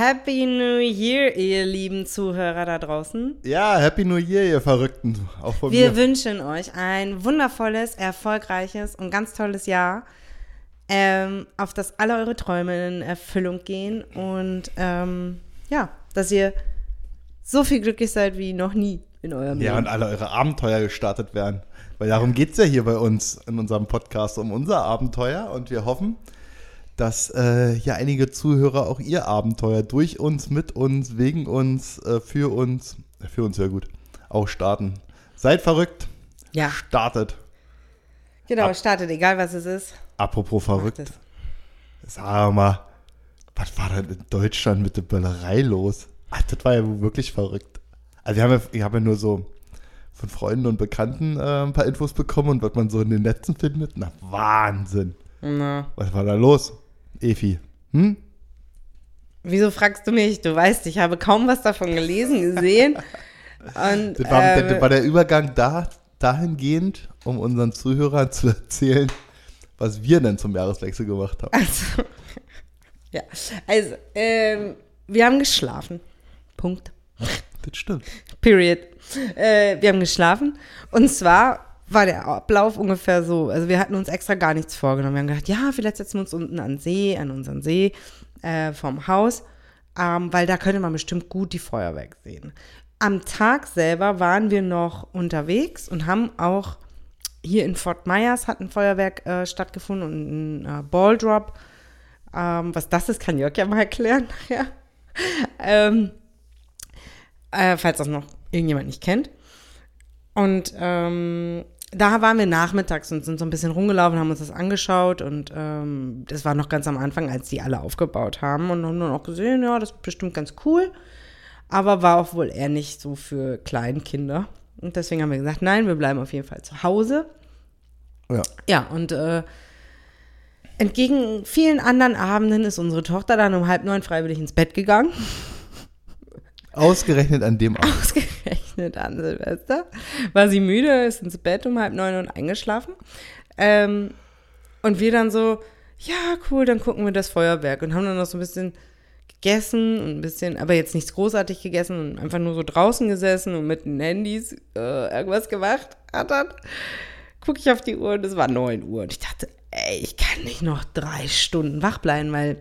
Happy New Year, ihr lieben Zuhörer da draußen. Ja, Happy New Year, ihr Verrückten. Auch von Wir mir. wünschen euch ein wundervolles, erfolgreiches und ganz tolles Jahr, ähm, auf das alle eure Träume in Erfüllung gehen und ähm, ja, dass ihr so viel glücklich seid wie noch nie in eurem Ja, und Leben. alle eure Abenteuer gestartet werden. Weil darum geht es ja hier bei uns in unserem Podcast, um unser Abenteuer. Und wir hoffen, dass äh, ja einige Zuhörer auch ihr Abenteuer durch uns, mit uns, wegen uns, äh, für uns, äh, für uns ja gut, auch starten. Seid verrückt, Ja, startet. genau, startet, egal was es ist. Apropos verrückt, sag mal, was war denn in Deutschland mit der Böllerei los? Ach, das war ja wirklich verrückt. Also wir haben ja, ich habe ja nur so von Freunden und Bekannten äh, ein paar Infos bekommen und was man so in den Netzen findet. Na, Wahnsinn. Na. Was war da los, Efi? Hm? Wieso fragst du mich? Du weißt, ich habe kaum was davon gelesen, gesehen. Und, Das war, ähm, das war der Übergang da, dahingehend, um unseren Zuhörern zu erzählen, was wir denn zum Jahreswechsel gemacht haben. Also, ja, also, ähm, wir haben geschlafen. Punkt. Das stimmt. Period. Äh, wir haben geschlafen. Und zwar war der Ablauf ungefähr so. Also, wir hatten uns extra gar nichts vorgenommen. Wir haben gedacht, ja, vielleicht setzen wir uns unten an See, an unseren See äh, vom Haus, ähm, weil da könnte man bestimmt gut die Feuerwerk sehen. Am Tag selber waren wir noch unterwegs und haben auch hier in Fort Myers hat ein Feuerwerk äh, stattgefunden und ein äh, Balldrop. Ähm, was das ist, kann Jörg ja mal erklären nachher. ähm, äh, falls das noch irgendjemand nicht kennt. Und ähm, da waren wir nachmittags und sind so ein bisschen rumgelaufen, haben uns das angeschaut und ähm, das war noch ganz am Anfang, als die alle aufgebaut haben und haben dann auch gesehen, ja, das ist bestimmt ganz cool, aber war auch wohl eher nicht so für Kleinkinder. Und deswegen haben wir gesagt, nein, wir bleiben auf jeden Fall zu Hause. Ja. Ja, und äh, entgegen vielen anderen Abenden ist unsere Tochter dann um halb neun freiwillig ins Bett gegangen. Ausgerechnet an dem Abend. Ausgerechnet an Silvester. War sie müde, ist ins Bett um halb neun und eingeschlafen. Ähm, und wir dann so, ja, cool, dann gucken wir das Feuerwerk und haben dann noch so ein bisschen gegessen und ein bisschen, aber jetzt nichts großartig gegessen und einfach nur so draußen gesessen und mit den Handys äh, irgendwas gemacht. Hat dann gucke ich auf die Uhr und es war 9 Uhr. Und ich dachte, ey, ich kann nicht noch drei Stunden wach bleiben, weil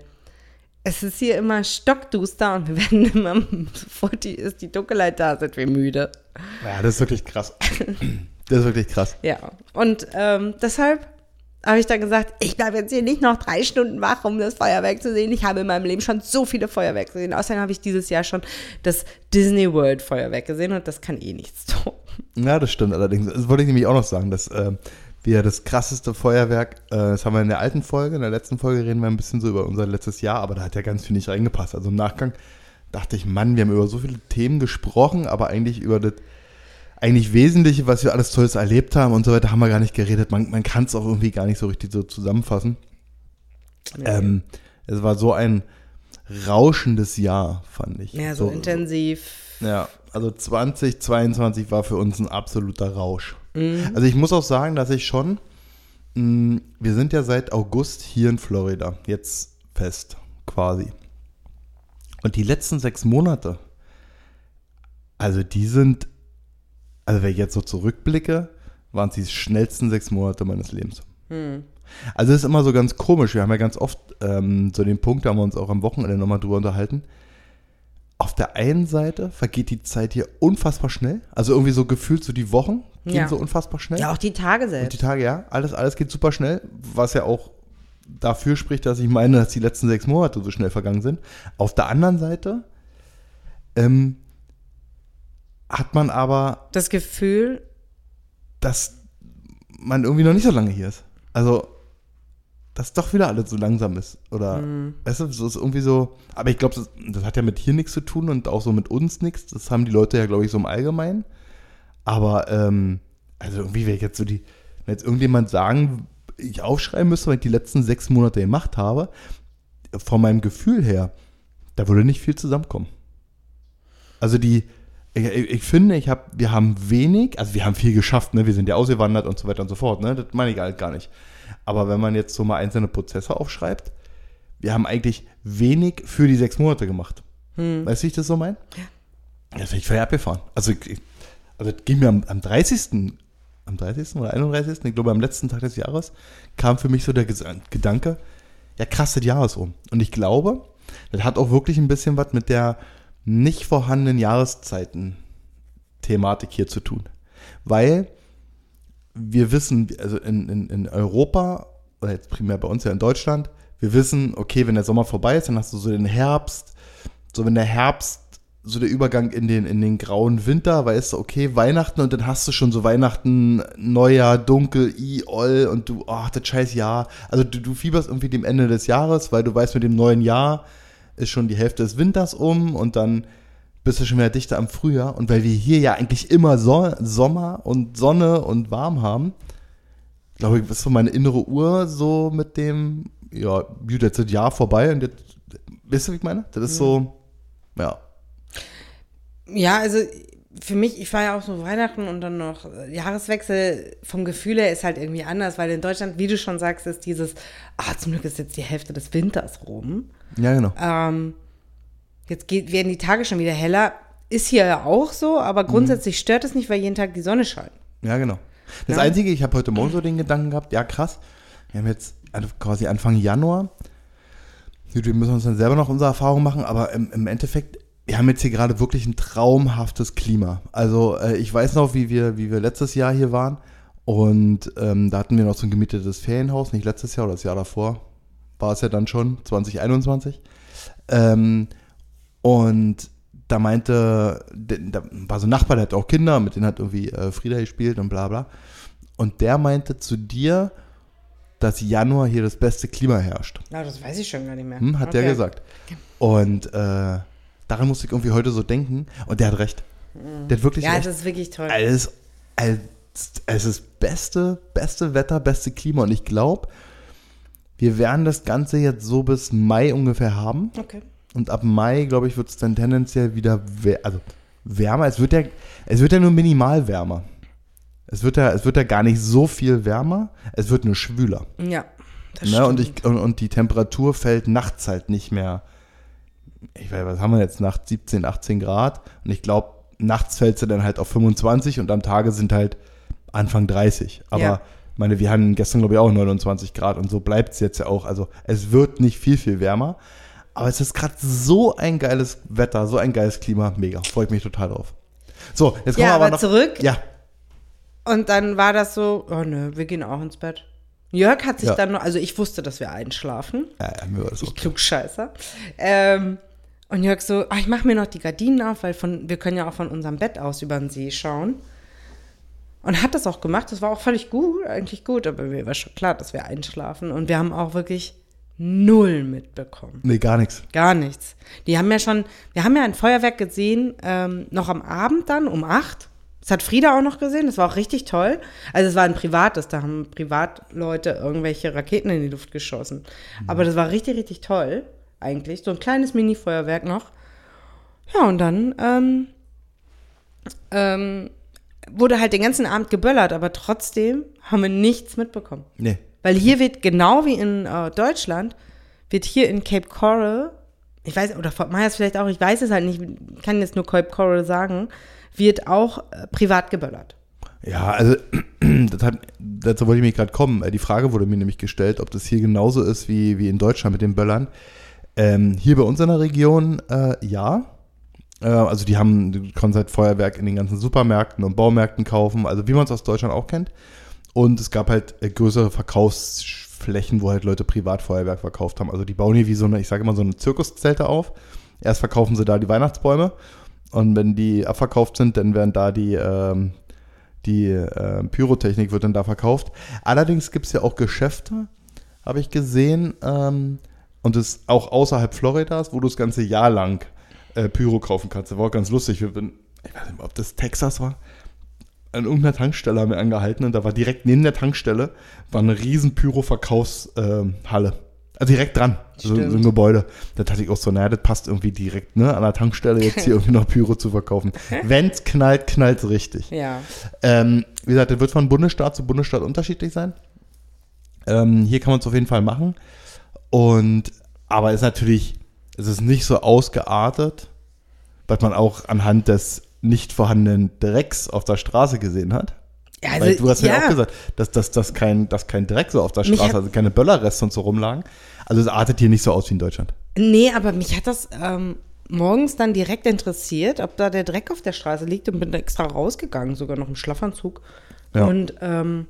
es ist hier immer stockduster und wir werden immer, sofort die, ist die Dunkelheit da, sind wir müde. Ja, das ist wirklich krass. Das ist wirklich krass. Ja, und ähm, deshalb habe ich dann gesagt, ich bleibe jetzt hier nicht noch drei Stunden wach, um das Feuerwerk zu sehen. Ich habe in meinem Leben schon so viele Feuerwerke gesehen. Außerdem habe ich dieses Jahr schon das Disney World Feuerwerk gesehen und das kann eh nichts tun. Ja, das stimmt allerdings. Das wollte ich nämlich auch noch sagen, dass äh, wir das krasseste Feuerwerk, äh, das haben wir in der alten Folge, in der letzten Folge reden wir ein bisschen so über unser letztes Jahr, aber da hat ja ganz viel nicht reingepasst. Also im Nachgang dachte ich, Mann, wir haben über so viele Themen gesprochen, aber eigentlich über das eigentlich Wesentliche, was wir alles Tolles erlebt haben und so weiter, haben wir gar nicht geredet. Man, man kann es auch irgendwie gar nicht so richtig so zusammenfassen. Ähm, es war so ein rauschendes Jahr, fand ich. ja, so, intensiv. Ja, also 2022 war für uns ein absoluter Rausch. Mhm. Also ich muss auch sagen, dass ich schon, mh, wir sind ja seit August hier in Florida, jetzt fest quasi. Und die letzten sechs Monate, also die sind, also wenn ich jetzt so zurückblicke, waren es die schnellsten sechs Monate meines Lebens. Also es ist immer so ganz komisch. Wir haben ja ganz oft ähm, so den Punkt, da haben wir uns auch am Wochenende nochmal drüber unterhalten. Auf der einen Seite vergeht die Zeit hier unfassbar schnell. Also irgendwie so gefühlt so die Wochen gehen Ja. so unfassbar schnell. Ja, auch die Tage Und die selbst. Tage, ja, alles, alles geht super schnell, was ja auch dafür spricht, dass ich meine, dass die letzten sechs Monate so schnell vergangen sind. Auf der anderen Seite ähm, hat man aber, Das Gefühl, dass man irgendwie noch nicht so lange hier ist. Also, dass doch wieder alles so langsam ist. Oder, weißt du, so ist irgendwie so, aber ich glaube, das, das hat ja mit hier nichts zu tun und auch so mit uns nichts. Das haben die Leute ja, glaube ich, so im Allgemeinen. Aber, ähm, also irgendwie, wenn ich jetzt so die, wenn jetzt irgendjemand sagen, ich aufschreiben müsste, was ich die letzten sechs Monate gemacht habe, von meinem Gefühl her, da würde nicht viel zusammenkommen. Also die, ich, ich ich finde, ich hab, wir haben wenig, also wir haben viel geschafft, ne? wir sind ja ausgewandert und so weiter und so fort, ne? das meine ich halt gar nicht. Aber wenn man jetzt so mal einzelne Prozesse aufschreibt, wir haben eigentlich wenig für die sechs Monate gemacht. Hm. Weißt du, wie ich das so meine? Ja. Das bin ich völlig abgefahren. Also, also das ging mir am, am 30. Am 30. oder 31. Ich glaube, am letzten Tag des Jahres kam für mich so der Gedanke, ja krass, das Jahr ist um. Und ich glaube, das hat auch wirklich ein bisschen was mit der nicht vorhandenen Jahreszeiten-Thematik hier zu tun. Weil wir wissen, also in, in, in Europa, oder jetzt primär bei uns ja in Deutschland, wir wissen, okay, wenn der Sommer vorbei ist, dann hast du so den Herbst, so wenn der Herbst so der Übergang in den, in den grauen Winter, weißt du, okay, Weihnachten und dann hast du schon so Weihnachten, Neujahr, dunkel, i, oll und du, ach, das scheiß Jahr. Also du, du fieberst irgendwie dem Ende des Jahres, weil du weißt, mit dem neuen Jahr ist schon die Hälfte des Winters um und dann bist du schon wieder dichter am Frühjahr. Und weil wir hier ja eigentlich immer so Sommer und Sonne und warm haben, glaube ich, ist so meine innere Uhr so mit dem, ja, jetzt ist das Jahr vorbei und jetzt, weißt du, wie ich meine? Das ist so, ja. Ja, also für mich, ich fahre ja auch so Weihnachten und dann noch Jahreswechsel vom Gefühl her ist halt irgendwie anders, weil in Deutschland, wie du schon sagst, ist dieses, ah, zum Glück ist jetzt die Hälfte des Winters rum. Ja, genau. Ähm, jetzt geht, werden die Tage schon wieder heller. Ist hier ja auch so, aber mhm. grundsätzlich stört es nicht, weil jeden Tag die Sonne scheint. Ja, genau. Das ja. Einzige, ich habe heute Morgen so den Gedanken gehabt, ja krass, wir haben jetzt quasi Anfang Januar. Wir müssen uns dann selber noch unsere Erfahrungen machen, aber im, im Endeffekt wir haben jetzt hier gerade wirklich ein traumhaftes Klima. Also äh, ich weiß noch, wie wir, wie wir letztes Jahr hier waren und ähm, da hatten wir noch so ein gemietetes Ferienhaus, nicht letztes Jahr oder das Jahr davor, war es ja dann schon, 2021. Ähm, und da meinte, da war so ein Nachbar, der hat auch Kinder, mit denen hat irgendwie äh, Frieda gespielt und bla bla. Und der meinte zu dir, dass Januar hier das beste Klima herrscht. Ja, das weiß ich schon gar nicht mehr. Hm, hat okay. der gesagt. Und äh, daran musste ich irgendwie heute so denken. Und der hat recht. Mhm. Der hat wirklich ja, recht. Ja, das ist wirklich toll. Es, es, es ist beste, beste Wetter, beste Klima. Und ich glaube, wir werden das Ganze jetzt so bis Mai ungefähr haben. Okay. Und ab Mai, glaube ich, wird es dann tendenziell wieder also wärmer. Es wird, ja, es wird ja nur minimal wärmer. Es wird, ja, es wird ja gar nicht so viel wärmer. Es wird nur schwüler. Ja. Das ne? und, ich, und, und die Temperatur fällt nachts halt nicht mehr ich weiß, was haben wir jetzt, nachts 17, 18 Grad. Und ich glaube, nachts fällt sie dann halt auf 25 und am Tage sind halt Anfang 30. Aber ja. meine, wir hatten gestern, glaube ich, auch 29 Grad und so bleibt es jetzt ja auch. Also es wird nicht viel, viel wärmer. Aber es ist gerade so ein geiles Wetter, so ein geiles Klima. Mega. Freue ich mich total drauf. So, jetzt kommen ja, wir aber, aber noch, zurück. Ja. Und dann war das so, oh nö, wir gehen auch ins Bett. Jörg hat sich ja. dann noch, also ich wusste, dass wir einschlafen. Ja, ja mir war das ich okay. klugscheißer. Ähm, und Jörg so, ach, ich mache mir noch die Gardinen auf, weil von, wir können ja auch von unserem Bett aus über den See schauen. Und hat das auch gemacht. Das war auch völlig gut, eigentlich gut, aber mir war schon klar, dass wir einschlafen. Und wir haben auch wirklich null mitbekommen. Nee, gar nichts. Gar nichts. Die haben ja schon, wir haben ja ein Feuerwerk gesehen, ähm, noch am Abend dann um acht. Das hat Frieda auch noch gesehen, das war auch richtig toll. Also es war ein privates, da haben Privatleute irgendwelche Raketen in die Luft geschossen. Mhm. Aber das war richtig, richtig toll eigentlich. So ein kleines Mini-Feuerwerk noch. Ja, und dann ähm, ähm, wurde halt den ganzen Abend geböllert, aber trotzdem haben wir nichts mitbekommen. Nee. Weil hier wird, genau wie in äh, Deutschland, wird hier in Cape Coral, ich weiß, oder Fort Myers vielleicht auch, ich weiß es halt nicht, kann jetzt nur Cape Coral sagen, wird auch äh, privat geböllert. Ja, also das hat, dazu wollte ich mich gerade kommen. Die Frage wurde mir nämlich gestellt, ob das hier genauso ist wie, wie in Deutschland mit den Böllern. Ähm, hier bei uns in der Region, äh, ja. Äh, also die haben, du kannst halt Feuerwerk in den ganzen Supermärkten und Baumärkten kaufen, also wie man es aus Deutschland auch kennt. Und es gab halt äh, größere Verkaufsflächen, wo halt Leute Privatfeuerwerk verkauft haben. Also die bauen hier wie so eine, ich sage immer so eine Zirkuszelte auf. Erst verkaufen sie da die Weihnachtsbäume und wenn die abverkauft sind, dann werden da die, ähm, die äh, Pyrotechnik wird dann da verkauft. Allerdings gibt es ja auch Geschäfte, habe ich gesehen, ähm, und es auch außerhalb Floridas, wo du das ganze Jahr lang äh, Pyro kaufen kannst. Das war auch ganz lustig. Ich weiß nicht, ob das Texas war. An irgendeiner Tankstelle haben wir angehalten und da war direkt neben der Tankstelle war eine riesen Pyro-Verkaufshalle. Also direkt dran, so, so, ein Gebäude. Da dachte ich auch so, naja, das passt irgendwie direkt, ne, an der Tankstelle jetzt hier irgendwie noch Pyro zu verkaufen. Wenn es knallt, knallt es richtig. Ja. Ähm, wie gesagt, das wird von Bundesstaat zu Bundesstaat unterschiedlich sein. Ähm, hier kann man es auf jeden Fall machen. Und aber ist natürlich, es ist nicht so ausgeartet, was man auch anhand des nicht vorhandenen Drecks auf der Straße gesehen hat. Ja, Weil du hast ja, ja. auch gesagt, dass, dass, dass, kein, dass kein Dreck so auf der Straße, hat- also keine Böllerreste und so rumlagen. Also es artet hier nicht so aus wie in Deutschland. Nee, aber mich hat das ähm, morgens dann direkt interessiert, ob da der Dreck auf der Straße liegt und bin extra rausgegangen, sogar noch im Schlafanzug. Ja. Und ähm,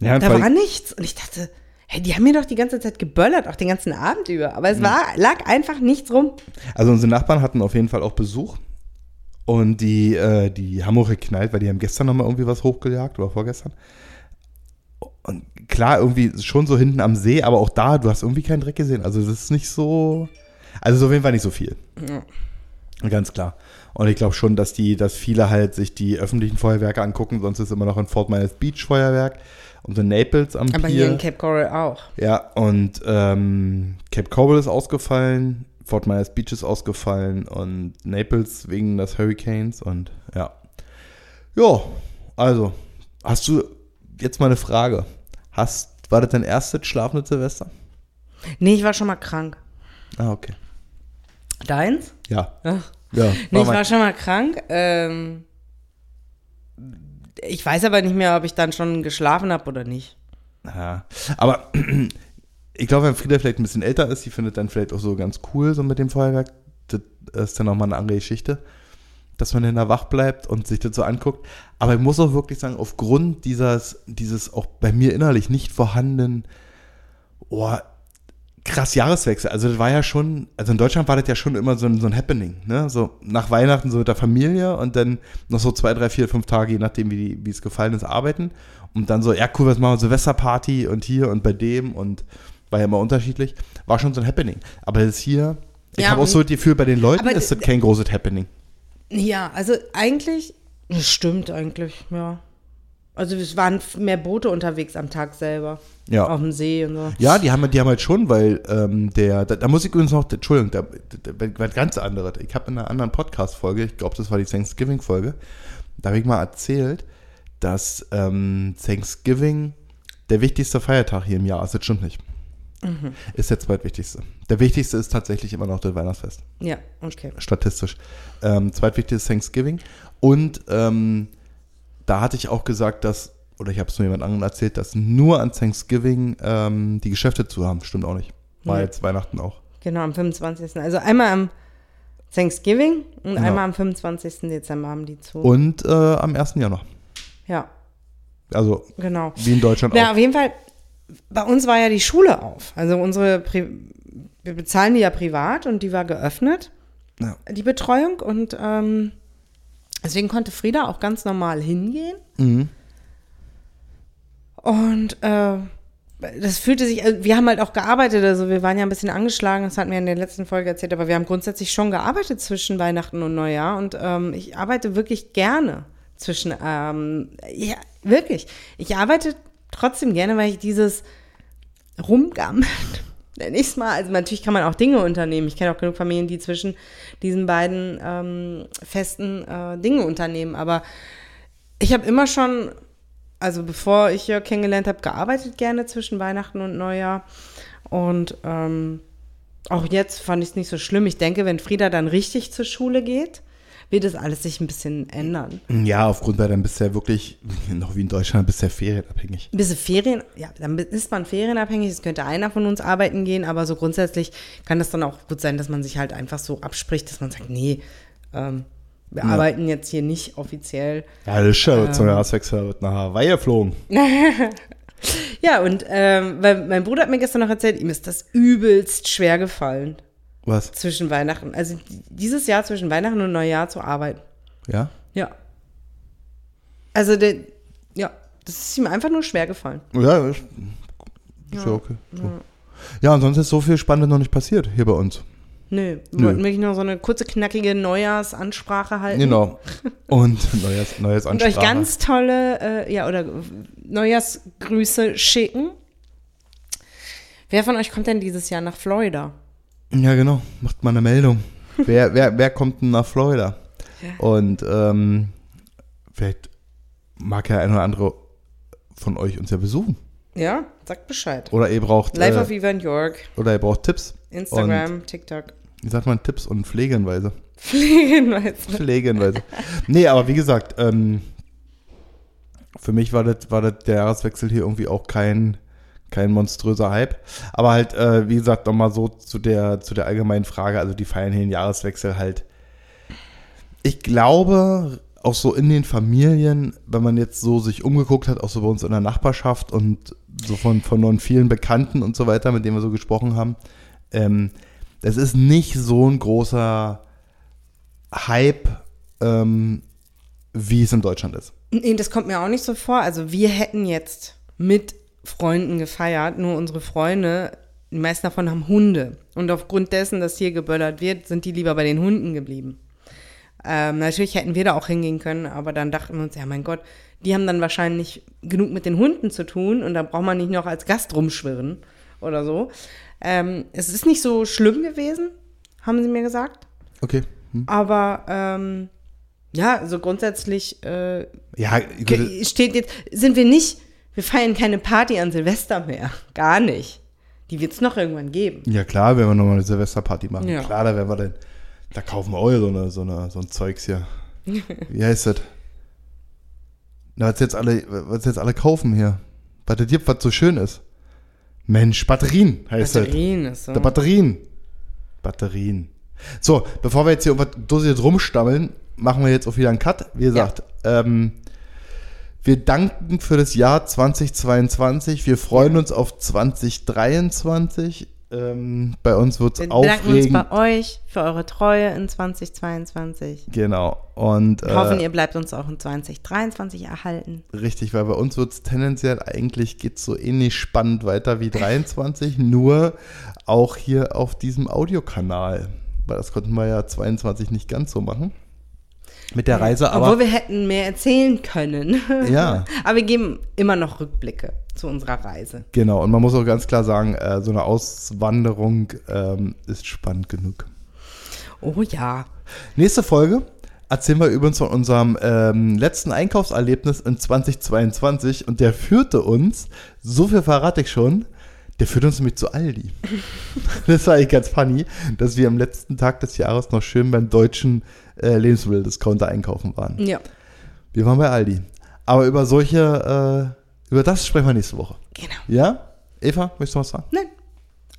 Ja, da war nichts. Und ich dachte, hey, die haben mir doch die ganze Zeit geböllert, auch den ganzen Abend über. Aber es war, lag einfach nichts rum. Also unsere Nachbarn hatten auf jeden Fall auch Besuch. Und die, äh, die haben auch geknallt, weil die haben gestern nochmal irgendwie was hochgejagt oder vorgestern. Und klar, irgendwie schon so hinten am See, aber auch da, du hast irgendwie keinen Dreck gesehen. Also das ist nicht so. Also so auf jeden Fall nicht so viel. Ganz klar. Und ich glaube schon, dass die, dass viele halt sich die öffentlichen Feuerwerke angucken, sonst ist immer noch in Fort Myers Beach Feuerwerk und in Naples am Aber Pier. hier in Cape Coral auch. Ja, und ähm, Cape Coral ist ausgefallen, Fort Myers Beach ist ausgefallen und Naples wegen des Hurricanes und ja. Ja, also, hast du jetzt mal eine Frage. Hast, war das dein erstes schlafende Silvester? Nee, ich war schon mal krank. Ah, okay. Deins? Ja. Ach. Ja, Nee, ich war schon mal krank. Ähm, ich weiß aber nicht mehr, ob ich dann schon geschlafen habe oder nicht. Ja. Aber ich glaube, wenn Frieda vielleicht ein bisschen älter ist, die findet dann vielleicht auch so ganz cool, so mit dem Feuerwerk. Das ist dann nochmal eine andere Geschichte, dass man dann da wach bleibt und sich das so anguckt. Aber ich muss auch wirklich sagen, aufgrund dieses, dieses auch bei mir innerlich nicht vorhandenen, oh, krass Jahreswechsel. Also das war ja schon, also in Deutschland war das ja schon immer so ein, so ein Happening, ne? So nach Weihnachten so mit der Familie und dann noch so zwei, drei, vier, fünf Tage, je nachdem, wie, wie es gefallen ist, arbeiten. Und dann so, ja cool, was machen wir, Silvesterparty und hier und bei dem und war ja immer unterschiedlich. War schon so ein Happening. Aber das hier, ich Ja, habe auch so das Gefühl, bei den Leuten ist das kein großes Happening. Ja, also eigentlich, das stimmt eigentlich, ja. Also es waren mehr Boote unterwegs am Tag selber. Ja. Auf dem See und so. Ja, die haben, die haben halt schon, weil ähm, der, da, da muss ich übrigens noch, Entschuldigung, da, da, da, was ganz anderes. Ich habe in einer anderen Podcast-Folge, ich glaube, das war die Thanksgiving-Folge, da habe ich mal erzählt, dass ähm, Thanksgiving der wichtigste Feiertag hier im Jahr ist. Das stimmt nicht. Ist der zweitwichtigste. Der wichtigste ist tatsächlich immer noch das Weihnachtsfest, Ja, okay. statistisch. Ähm, zweitwichtigste ist Thanksgiving. Und ähm, da hatte ich auch gesagt, dass, oder ich habe es nur jemand anderem erzählt, dass nur an Thanksgiving ähm, die Geschäfte zu haben. Stimmt auch nicht. War Nee. jetzt Weihnachten auch. Genau, am 25. Also einmal am Thanksgiving und Genau. einmal am 25. Dezember haben die zu. Und äh, am 1. Januar. ja, Also genau. wie in Deutschland Ja, auch. auf jeden Fall, bei uns war ja die Schule auf. Also unsere, Pri wir bezahlen die ja privat und die war geöffnet, Ja. die Betreuung. Und ähm, deswegen konnte Frieda auch ganz normal hingehen. Mhm. Und äh, das fühlte sich, also wir haben halt auch gearbeitet, also wir waren ja ein bisschen angeschlagen, das hatten wir in der letzten Folge erzählt, aber wir haben grundsätzlich schon gearbeitet zwischen Weihnachten und Neujahr und ähm, ich arbeite wirklich gerne zwischen, ähm, ja, wirklich. Ich arbeite trotzdem gerne, weil ich dieses Rumgammeln, nenn ich's mal, also natürlich kann man auch Dinge unternehmen. Ich kenne auch genug Familien, die zwischen diesen beiden ähm, festen äh, Dinge unternehmen, aber ich habe immer schon also bevor ich Jörg kennengelernt habe, gearbeitet gerne zwischen Weihnachten und Neujahr. Und ähm, auch jetzt fand ich es nicht so schlimm. Ich denke, wenn Frieda dann richtig zur Schule geht, wird das alles sich ein bisschen ändern. Ja, aufgrund weil dann bist du ja wirklich, noch wie in Deutschland, bist du ja ferienabhängig. Ein bisschen Ferien, ja, dann ist man ferienabhängig. Es könnte einer von uns arbeiten gehen, aber so grundsätzlich kann das dann auch gut sein, dass man sich halt einfach so abspricht, dass man sagt, nee, ähm, wir Ja. arbeiten jetzt hier nicht offiziell. Ja, das ist schon Ähm. zum Jahreswechsel wird nach Hawaii geflogen. Ja, und ähm, weil mein Bruder hat mir gestern noch erzählt, ihm ist das übelst schwer gefallen. Was? zwischen Weihnachten, also dieses Jahr zwischen Weihnachten und Neujahr zu arbeiten. Ja? Ja. Also der, ja, das ist ihm einfach nur schwer gefallen. Ja, ist, ist ja, okay. So. Ja, und sonst ist so viel Spannendes noch nicht passiert hier bei uns. Nö, wir wollten wirklich noch so eine kurze, knackige Neujahrsansprache halten. Genau. Und neues, neues Und euch ganz tolle, äh, ja, oder Neujahrsgrüße schicken. Wer von euch kommt denn dieses Jahr nach Florida? Ja, genau. Macht mal eine Meldung. wer, wer, wer kommt denn nach Florida? Und ähm, vielleicht mag ja ein oder andere von euch uns ja besuchen. Ja, sagt Bescheid. Oder ihr braucht Live äh, of Event York, oder ihr braucht Tipps. Instagram, TikTok. wie sagt man, Tipps und Pflegenweise. Pflegenweise. Pflegenweise. nee, aber wie gesagt, ähm, für mich war das, war das der Jahreswechsel hier irgendwie auch kein, kein monströser Hype. Aber halt, äh, wie gesagt, nochmal so zu der, zu der allgemeinen Frage, also die feiern hier den Jahreswechsel halt. Ich glaube, auch so in den Familien, wenn man jetzt so sich umgeguckt hat, auch so bei uns in der Nachbarschaft und so von, von vielen Bekannten und so weiter, mit denen wir so gesprochen haben, ähm, das ist nicht so ein großer Hype, ähm, wie es in Deutschland ist. Nee, das kommt mir auch nicht so vor. Also wir hätten jetzt mit Freunden gefeiert, nur unsere Freunde, die meisten davon haben Hunde. Und aufgrund dessen, dass hier geböllert wird, sind die lieber bei den Hunden geblieben. Ähm, natürlich hätten wir da auch hingehen können, aber dann dachten wir uns, ja mein Gott, die haben dann wahrscheinlich genug mit den Hunden zu tun und da braucht man nicht noch als Gast rumschwirren oder so. Ähm, es ist nicht so schlimm gewesen, haben sie mir gesagt. Okay. Hm. Aber ähm, ja, also grundsätzlich äh, Ja, steht jetzt, sind wir nicht, wir feiern keine Party an Silvester mehr. Gar nicht. Die wird es noch irgendwann geben. ja klar, wenn wir nochmal eine Silvesterparty machen. Ja. Klar, da werden wir denn, da kaufen wir auch so, eine, so, eine, so ein Zeugs hier. Wie heißt das? Na, was jetzt alle, was jetzt alle kaufen hier. Was das gibt, was so schön ist. Mensch, Batterien heißt das. Batterien ist so. Der Batterien. Batterien. So, bevor wir jetzt hier irgendwas dosiert rumstammeln, machen wir jetzt auch wieder einen Cut. Wie gesagt, ähm, wir danken für das Jahr 2022. Wir freuen uns auf 2023. Ähm, bei uns wird Wir es bedanken uns aufregend. bei euch für eure Treue in 2022. Genau. Und Wir hoffen, äh, ihr bleibt uns auch in 2023 erhalten. richtig, weil bei uns wird es tendenziell eigentlich geht's so ähnlich spannend weiter wie 23, nur auch hier auf diesem Audiokanal. Weil das konnten wir ja 22 nicht ganz so machen. Mit der Reise, aber. Obwohl wir hätten mehr erzählen können. Ja. Aber wir geben immer noch Rückblicke zu unserer Reise. Genau, und man muss auch ganz klar sagen, äh, so eine Auswanderung ähm, ist spannend genug. Oh ja. Nächste Folge erzählen wir übrigens von unserem ähm, letzten Einkaufserlebnis in 2022 und der führte uns, so viel verrate ich schon, der führte uns nämlich zu Aldi. das war eigentlich ganz funny, dass wir am letzten Tag des Jahres noch schön beim deutschen äh, Lebensmitteldiscounter einkaufen waren. Ja. Wir waren bei Aldi. Aber über solche, äh, über das sprechen wir nächste Woche. Genau. Ja? Eva, möchtest du was sagen? Nein.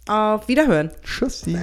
Auf Wiederhören. Tschüssi.